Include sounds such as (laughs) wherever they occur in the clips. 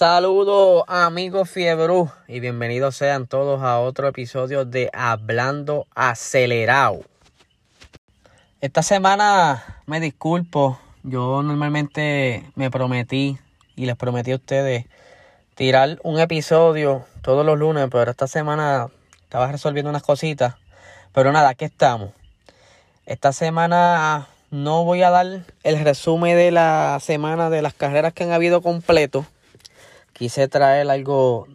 Saludos amigos Fiebru y bienvenidos sean todos a otro episodio de Hablando Acelerado. Esta semana me disculpo, yo normalmente me prometí y les prometí a ustedes tirar un episodio todos los lunes, pero esta semana estaba resolviendo unas cositas. Pero nada, aquí estamos. Esta semana no voy a dar el resumen de la semana de las carreras que han habido completo quise traer algo,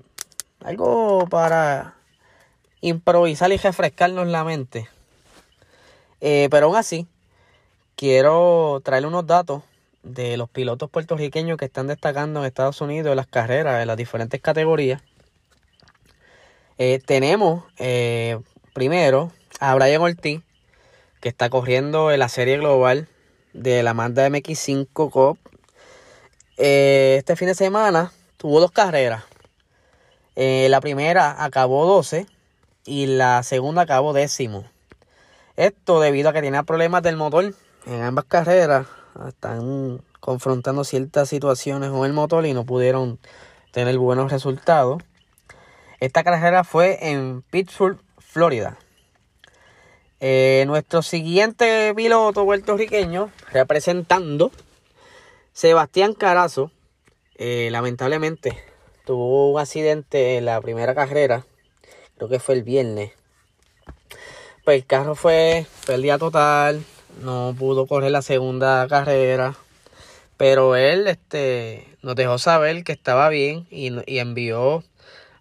algo para improvisar y refrescarnos la mente. Eh, pero aún así, quiero traer unos datos de los pilotos puertorriqueños que están destacando en Estados Unidos en las carreras, en las diferentes categorías. Eh, tenemos eh, primero a Brian Ortiz, que está corriendo en la serie global de la Mazda MX5 Cup. este fin de semana tuvo dos carreras. Eh, la primera acabó 12 y la segunda acabó décimo. Esto debido a que tenía problemas del motor en ambas carreras. Están confrontando ciertas situaciones con el motor y no pudieron tener buenos resultados. Esta carrera fue en Pittsburgh, Florida. Eh, nuestro siguiente piloto puertorriqueño, representando Sebastián Carazo, eh, lamentablemente tuvo un accidente en la primera carrera, creo que fue el viernes. Pues el carro fue pérdida total, no pudo correr la segunda carrera, pero él este, nos dejó saber que estaba bien y, envió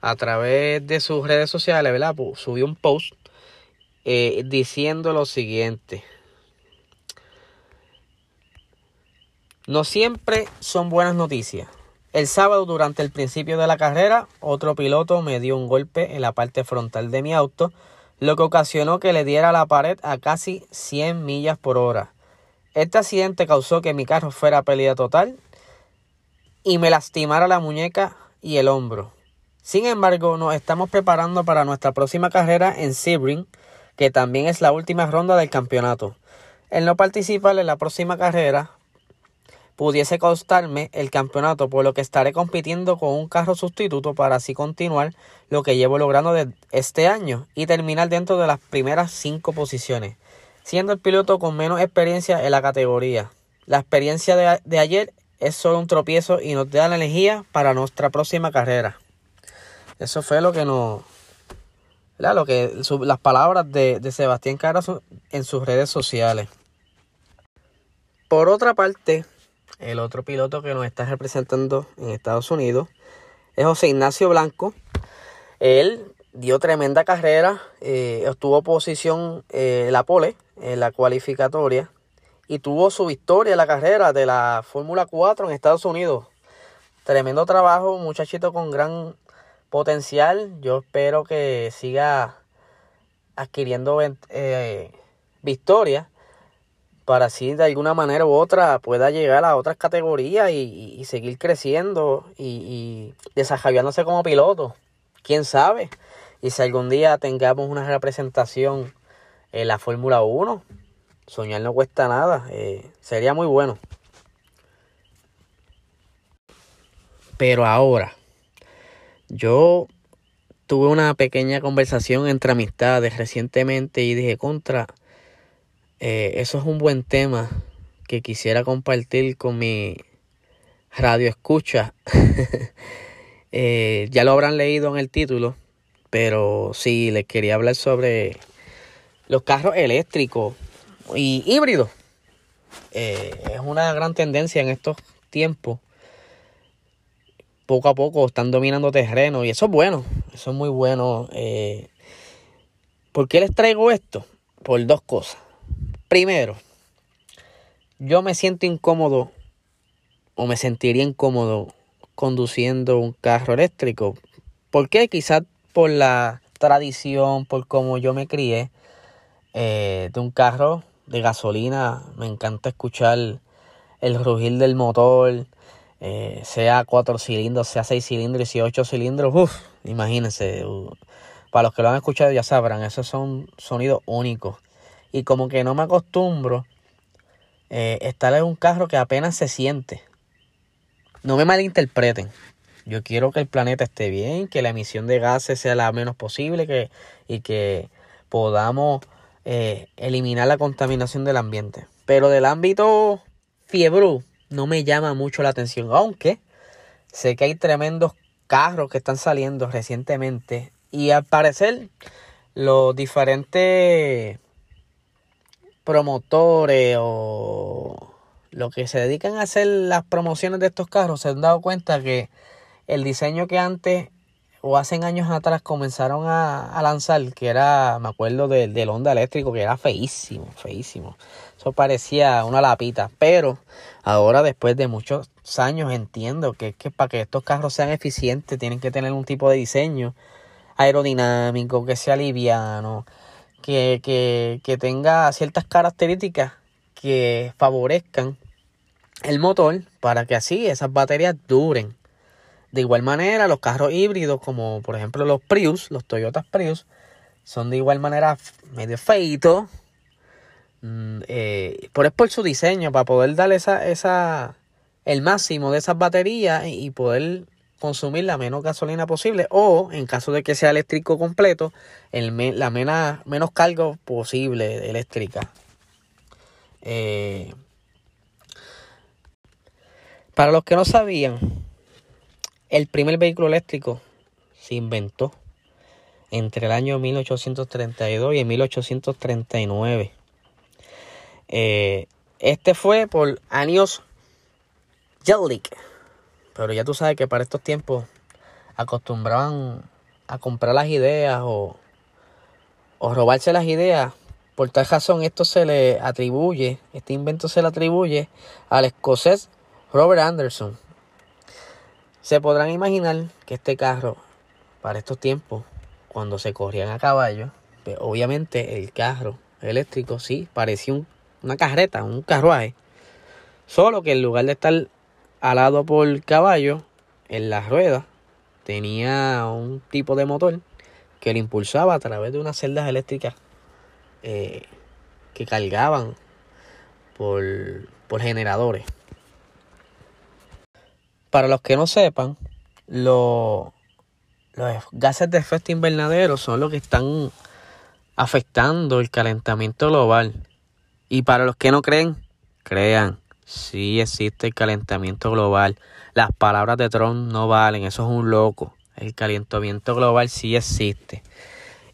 a través de sus redes sociales, ¿verdad? Subió un post eh, diciendo lo siguiente. No siempre son buenas noticias. El sábado, durante el principio de la carrera, otro piloto me dio un golpe en la parte frontal de mi auto, lo que ocasionó que le diera la pared a casi 100 millas por hora. Este accidente causó que mi carro fuera pérdida total y me lastimara la muñeca y el hombro. Sin embargo, nos estamos preparando para nuestra próxima carrera en Sebring, que también es la última ronda del campeonato. El no participar en la próxima carrera pudiese costarme el campeonato, por lo que estaré compitiendo con un carro sustituto para así continuar lo que llevo logrando de este año y terminar dentro de las primeras cinco posiciones, siendo el piloto con menos experiencia en la categoría. La experiencia de, ayer es solo un tropiezo y nos da la energía para nuestra próxima carrera. Eso fue lo que nos... Lo que, las palabras de, de Sebastián Carazo en sus redes sociales. Por otra parte, el otro piloto que nos está representando en Estados Unidos es José Ignacio Blanco. Él dio tremenda carrera, eh, obtuvo posición eh, la pole en la cualificatoria y tuvo su victoria en la carrera de la Fórmula 4 en Estados Unidos. Tremendo trabajo, muchachito con gran potencial. Yo espero que siga adquiriendo eh, victorias para así de alguna manera u otra pueda llegar a otras categorías y, seguir creciendo y, desarrollándose como piloto. ¿Quién sabe? Y si algún día tengamos una representación en la Fórmula 1, soñar no cuesta nada, eh, sería muy bueno. Pero ahora, yo tuve una pequeña conversación entre amistades recientemente y dije contra eh, eso es un buen tema que quisiera compartir con mi radio escucha. (laughs) Eh, ya lo habrán leído en el título, pero sí, les quería hablar sobre los carros eléctricos y híbridos. Eh, es una gran tendencia en estos tiempos. Poco a poco están dominando terreno y eso es bueno, eso es muy bueno. ¿Por qué les traigo esto? Por dos cosas. Primero, yo me siento incómodo o me sentiría incómodo conduciendo un carro eléctrico. ¿Por qué? Quizás por la tradición, por cómo yo me crié eh, de un carro de gasolina. Me encanta escuchar el rugir del motor, eh, sea cuatro cilindros, sea seis cilindros y ocho cilindros. Uf, imagínense. para los que lo han escuchado ya sabrán, esos son sonidos únicos y como que no me acostumbro eh, estar en un carro que apenas se siente. No me malinterpreten. Yo quiero que el planeta esté bien, que la emisión de gases sea la menos posible que, y que podamos eh, eliminar la contaminación del ambiente. Pero del ámbito fiebre no me llama mucho la atención, aunque sé que hay tremendos carros que están saliendo recientemente y al parecer los diferentes promotores o los que se dedican a hacer las promociones de estos carros se han dado cuenta que el diseño que antes o hace años atrás comenzaron a, lanzar, que era, me acuerdo del, del Honda eléctrico, que era feísimo, feísimo. Eso parecía una lapita, pero ahora después de muchos años entiendo que, que para que estos carros sean eficientes tienen que tener un tipo de diseño aerodinámico, que sea liviano, que, que, que tenga ciertas características que favorezcan el motor para que así esas baterías duren. De igual manera, los carros híbridos, como por ejemplo los Prius, los Toyota Prius, son de igual manera medio feitos. Mm, eh, por es por su diseño, para poder darle esa, esa, el máximo de esas baterías y poder consumir la menos gasolina posible o en caso de que sea eléctrico completo el, la menos carga posible eléctrica. Eh, para los que no sabían el primer vehículo eléctrico se inventó entre el año 1832 y 1839 eh, este fue por Anios Jellick pero ya tú sabes que para estos tiempos acostumbraban a comprar las ideas o, o robarse las ideas. Por tal razón, esto se le atribuye, este invento se le atribuye al escocés Robert Anderson. Se podrán imaginar que este carro, para estos tiempos, cuando se corrían a caballo, pues, obviamente el carro eléctrico sí parecía una carreta, un carruaje. Solo que en lugar de estar alado por caballo en las ruedas tenía un tipo de motor que lo impulsaba a través de unas celdas eléctricas eh, que cargaban por, por generadores. Para los que no sepan, los gases de efecto invernadero son los que están afectando el calentamiento global. Y para los que no creen, crean. Sí existe el calentamiento global. Las palabras de Trump no valen, eso es un loco. El calentamiento global sí existe.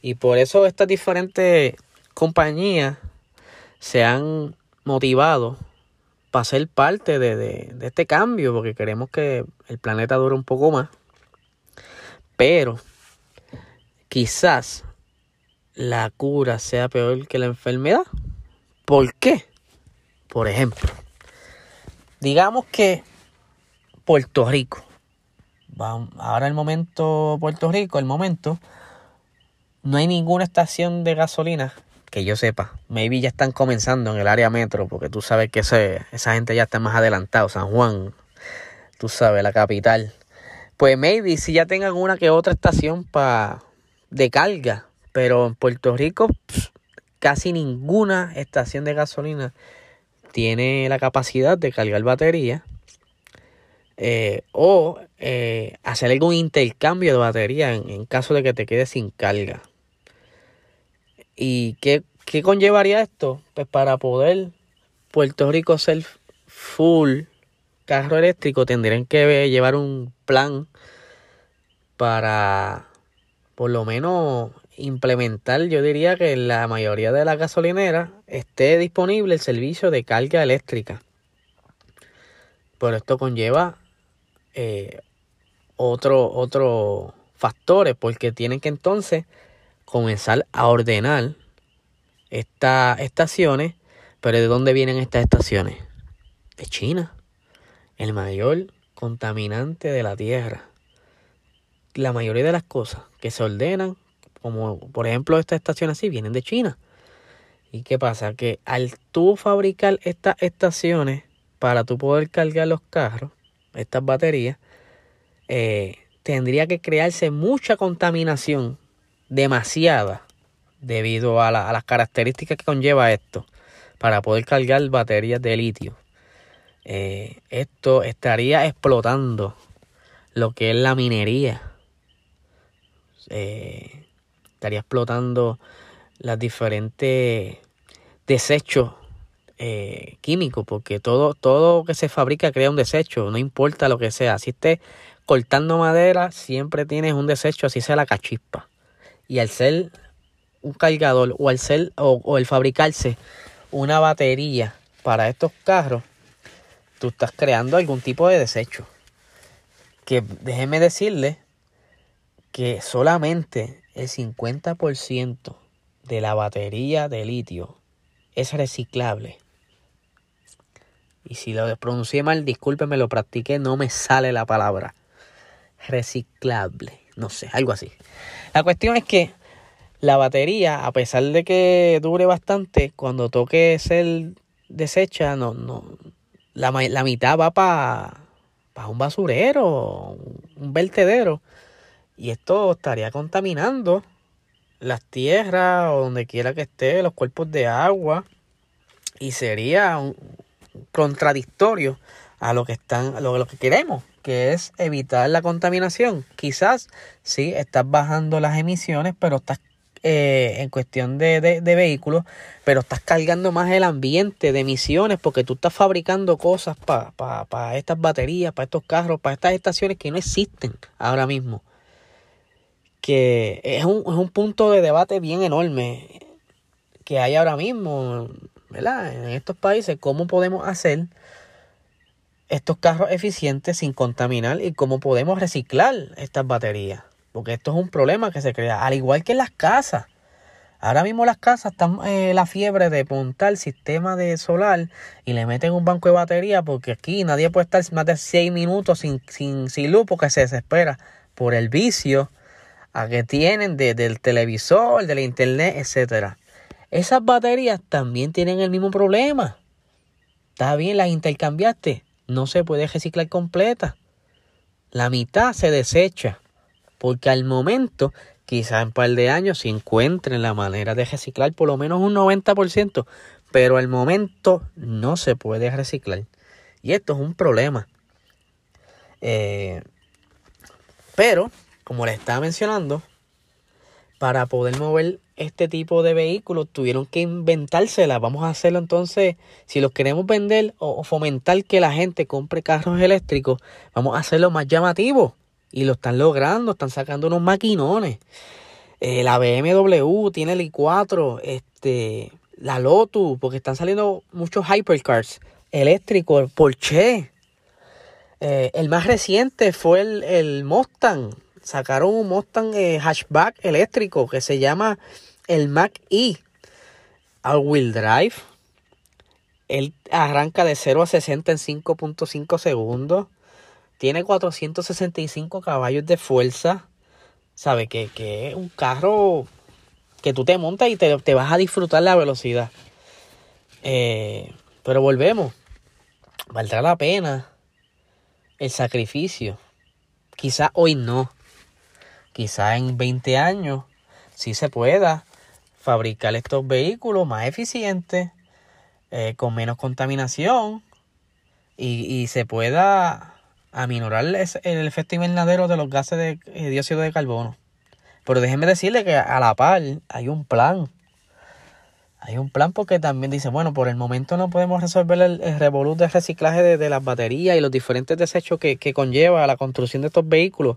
Y por eso estas diferentes compañías se han motivado para ser parte de, de, este cambio, porque queremos que el planeta dure un poco más. Pero quizás la cura sea peor que la enfermedad. ¿Por qué? Por ejemplo, Digamos que Puerto Rico. Ahora el momento Puerto Rico, el momento, no hay ninguna estación de gasolina que yo sepa. Maybe ya están comenzando en el área metro, porque tú sabes que esa gente ya está más adelantado. San Juan, tú sabes, la capital. Pues maybe si ya tengan una que otra estación para de carga, pero en Puerto Rico casi ninguna estación de gasolina tiene la capacidad de cargar batería eh, o eh, hacer algún intercambio de batería en, caso de que te quedes sin carga. ¿Y qué, qué conllevaría esto? Pues para poder Puerto Rico ser full carro eléctrico tendrían que llevar un plan para por lo menos implementar, yo diría que en la mayoría de las gasolineras esté disponible el servicio de carga eléctrica. Pero esto conlleva eh, otro, otro factores, porque tienen que entonces comenzar a ordenar estas estaciones. Pero ¿de dónde vienen estas estaciones? De China, el mayor contaminante de la Tierra. La mayoría de las cosas que se ordenan como por ejemplo estas estaciones así vienen de China. ¿Y qué pasa? Que al tú fabricar estas estaciones para tú poder cargar los carros, estas baterías, eh, tendría que crearse mucha contaminación, demasiada, debido a, las características que conlleva esto, para poder cargar baterías de litio. Eh, esto estaría explotando lo que es la minería. Eh, estaría explotando las diferentes desechos eh, químicos, porque todo, todo que se fabrica crea un desecho, no importa lo que sea. Si estés cortando madera, siempre tienes un desecho, así sea la cachispa. Y al ser un cargador o al ser o el fabricarse una batería para estos carros, tú estás creando algún tipo de desecho. Que déjeme decirle que solamente el 50% de la batería de litio es reciclable. Y si lo pronuncié mal, discúlpeme, lo practiqué, no me sale la palabra. Reciclable. No sé, algo así. La cuestión es que la batería, a pesar de que dure bastante, cuando toque ser desecha, no, no, la, la mitad va para pa un basurero, un vertedero. Y esto estaría contaminando las tierras o donde quiera que esté, los cuerpos de agua. Y sería contradictorio a lo que están, lo, lo que queremos, que es evitar la contaminación. Quizás sí estás bajando las emisiones, pero estás eh, en cuestión de, de, vehículos, pero estás cargando más el ambiente de emisiones porque tú estás fabricando cosas para estas baterías, para estos carros, para estas estaciones que no existen ahora mismo. Que es un, es un punto de debate bien enorme que hay ahora mismo, ¿verdad? En estos países, cómo podemos hacer estos carros eficientes sin contaminar y cómo podemos reciclar estas baterías. Porque esto es un problema que se crea, al igual que en las casas. Ahora mismo las casas están eh, la fiebre de montar sistema de solar y le meten un banco de batería porque aquí nadie puede estar más de 6 minutos sin, sin, sin luz porque se desespera por el vicio a que tienen del televisor, del internet, etcétera. Esas baterías también tienen el mismo problema. Está bien, las intercambiaste. No se puede reciclar completa. La mitad se desecha. Porque al momento, quizás en un par de años, se encuentren la manera de reciclar por lo menos un 90%, pero al momento no se puede reciclar. Y esto es un problema. Eh, pero, como les estaba mencionando, para poder mover este tipo de vehículos tuvieron que inventársela. Vamos a hacerlo entonces, si los queremos vender o fomentar que la gente compre carros eléctricos, vamos a hacerlo más llamativo. Y lo están logrando, están sacando unos maquinones. Eh, la BMW tiene el i4, este, la Lotus, porque están saliendo muchos hypercars eléctricos, Porsche. Eh, el más reciente fue el, el Mustang. Sacaron un Mustang eh, hatchback eléctrico que se llama el Mac E. All Wheel Drive. Él arranca de 0 a 60 en 5.5 segundos. Tiene 465 caballos de fuerza. ¿Sabe? Que, es un carro que tú te montas y te, te vas a disfrutar la velocidad. Eh, pero volvemos. Valdrá la pena el sacrificio. Quizá hoy no. Quizá en 20 años sí se pueda fabricar estos vehículos más eficientes, eh, con menos contaminación y, y se pueda aminorar el efecto invernadero de los gases de eh, dióxido de carbono. Pero déjenme decirle que a la par hay un plan. Hay un plan porque también dice, bueno, por el momento no podemos resolver el, el revolut de reciclaje de, las baterías y los diferentes desechos que, conlleva la construcción de estos vehículos.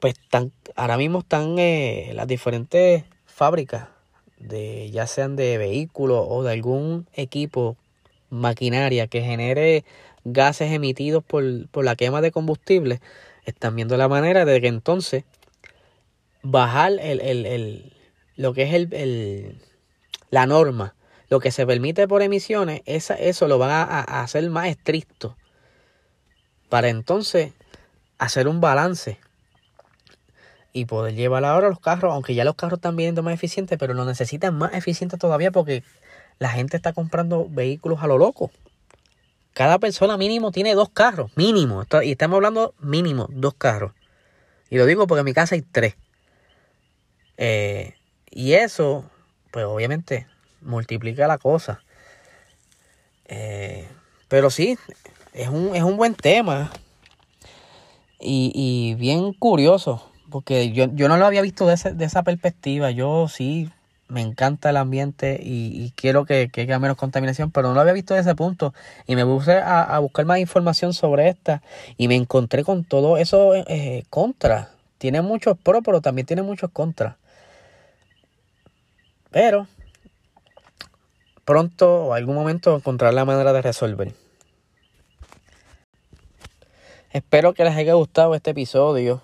Pues están, ahora mismo están eh, las diferentes fábricas, de, ya sean de vehículos o de algún equipo, maquinaria que genere gases emitidos por, la quema de combustible, están viendo la manera de que entonces bajar el, el, lo que es el, la norma, lo que se permite por emisiones, esa, eso lo van a, hacer más estricto para entonces hacer un balance y poder llevar ahora los carros, aunque ya los carros están viendo más eficientes, pero lo necesitan más eficientes todavía porque la gente está comprando vehículos a lo loco. Cada persona mínimo tiene dos carros, mínimo. Y estamos hablando mínimo, dos carros. Y lo digo porque en mi casa hay tres. Eh, y eso, pues obviamente, multiplica la cosa. Eh, pero sí, es un, es un buen tema. y, y bien curioso, porque yo, yo no lo había visto de, de esa perspectiva. Yo sí me encanta el ambiente y, quiero que, que, haya menos contaminación, pero no lo había visto de ese punto. Y me puse a, buscar más información sobre esta y me encontré con todo eso eh, contra. Tiene muchos pros, pero también tiene muchos contras. Pero pronto o algún momento encontrar la manera de resolver. Espero que les haya gustado este episodio.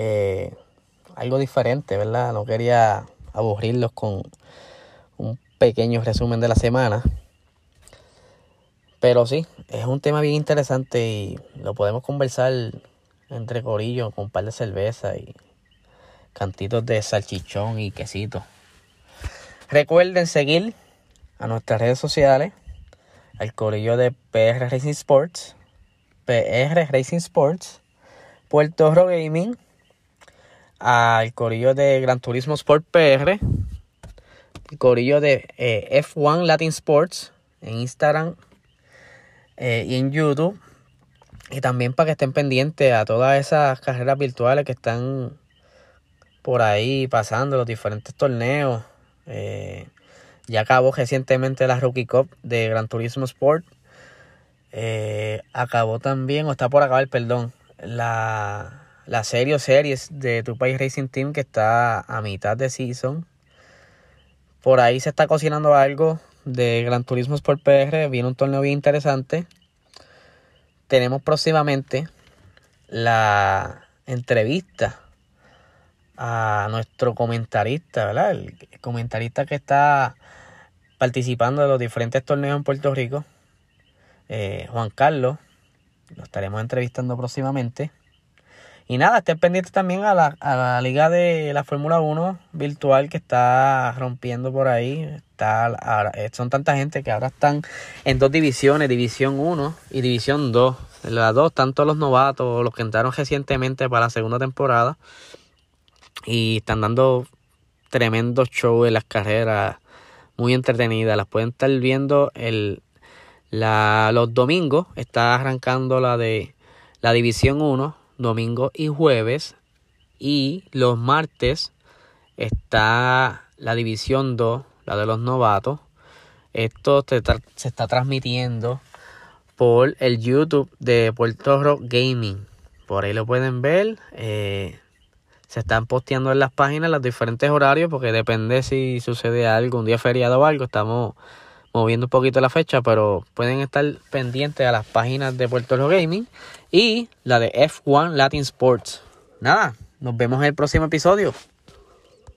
Eh, algo diferente, ¿verdad? No quería aburrirlos con un pequeño resumen de la semana. Pero sí, es un tema bien interesante y lo podemos conversar entre corillos con un par de cerveza y cantitos de salchichón y quesito. Recuerden seguir a nuestras redes sociales, al corillo de PR Racing Sports, PR Racing Sports, Puerto Rico Gaming, al corillo de Gran Turismo Sport PR, el corillo de eh, F1 Latin Sports en Instagram eh, y en YouTube. Y también para que estén pendientes a todas esas carreras virtuales que están por ahí pasando, los diferentes torneos. Eh, ya acabó recientemente la Rookie Cup de Gran Turismo Sport. acabó también, o está por acabar, perdón, la la serie o series de tu país Racing Team que está a mitad de season. Por ahí se está cocinando algo de Gran Turismo Sport PR. Viene un torneo bien interesante. Tenemos próximamente la entrevista a nuestro comentarista, ¿verdad? El comentarista que está participando de los diferentes torneos en Puerto Rico, eh, Juan Carlos. Lo estaremos entrevistando próximamente. Y nada, estén pendientes también a la, a la liga de la Fórmula 1 virtual que está rompiendo por ahí. Está, eh, son tanta gente que ahora están en dos divisiones, División 1 y División 2. En las dos, tanto los novatos, los que entraron recientemente para la segunda temporada. Y están dando tremendos shows en las carreras, muy entretenidas. Las pueden estar viendo el, la, los domingos. Está arrancando la de la División 1 domingo y jueves. Y los martes está la división 2, la de los novatos. Esto se está transmitiendo por el YouTube de Puerto Rico Gaming. Por ahí lo pueden ver. Eh, se están posteando en las páginas los diferentes horarios porque depende si sucede algo, un día feriado o algo. Estamos moviendo un poquito la fecha, pero pueden estar pendientes a las páginas de Puerto Rico Gaming y la de F1 Latin Sports. Nada, nos vemos en el próximo episodio.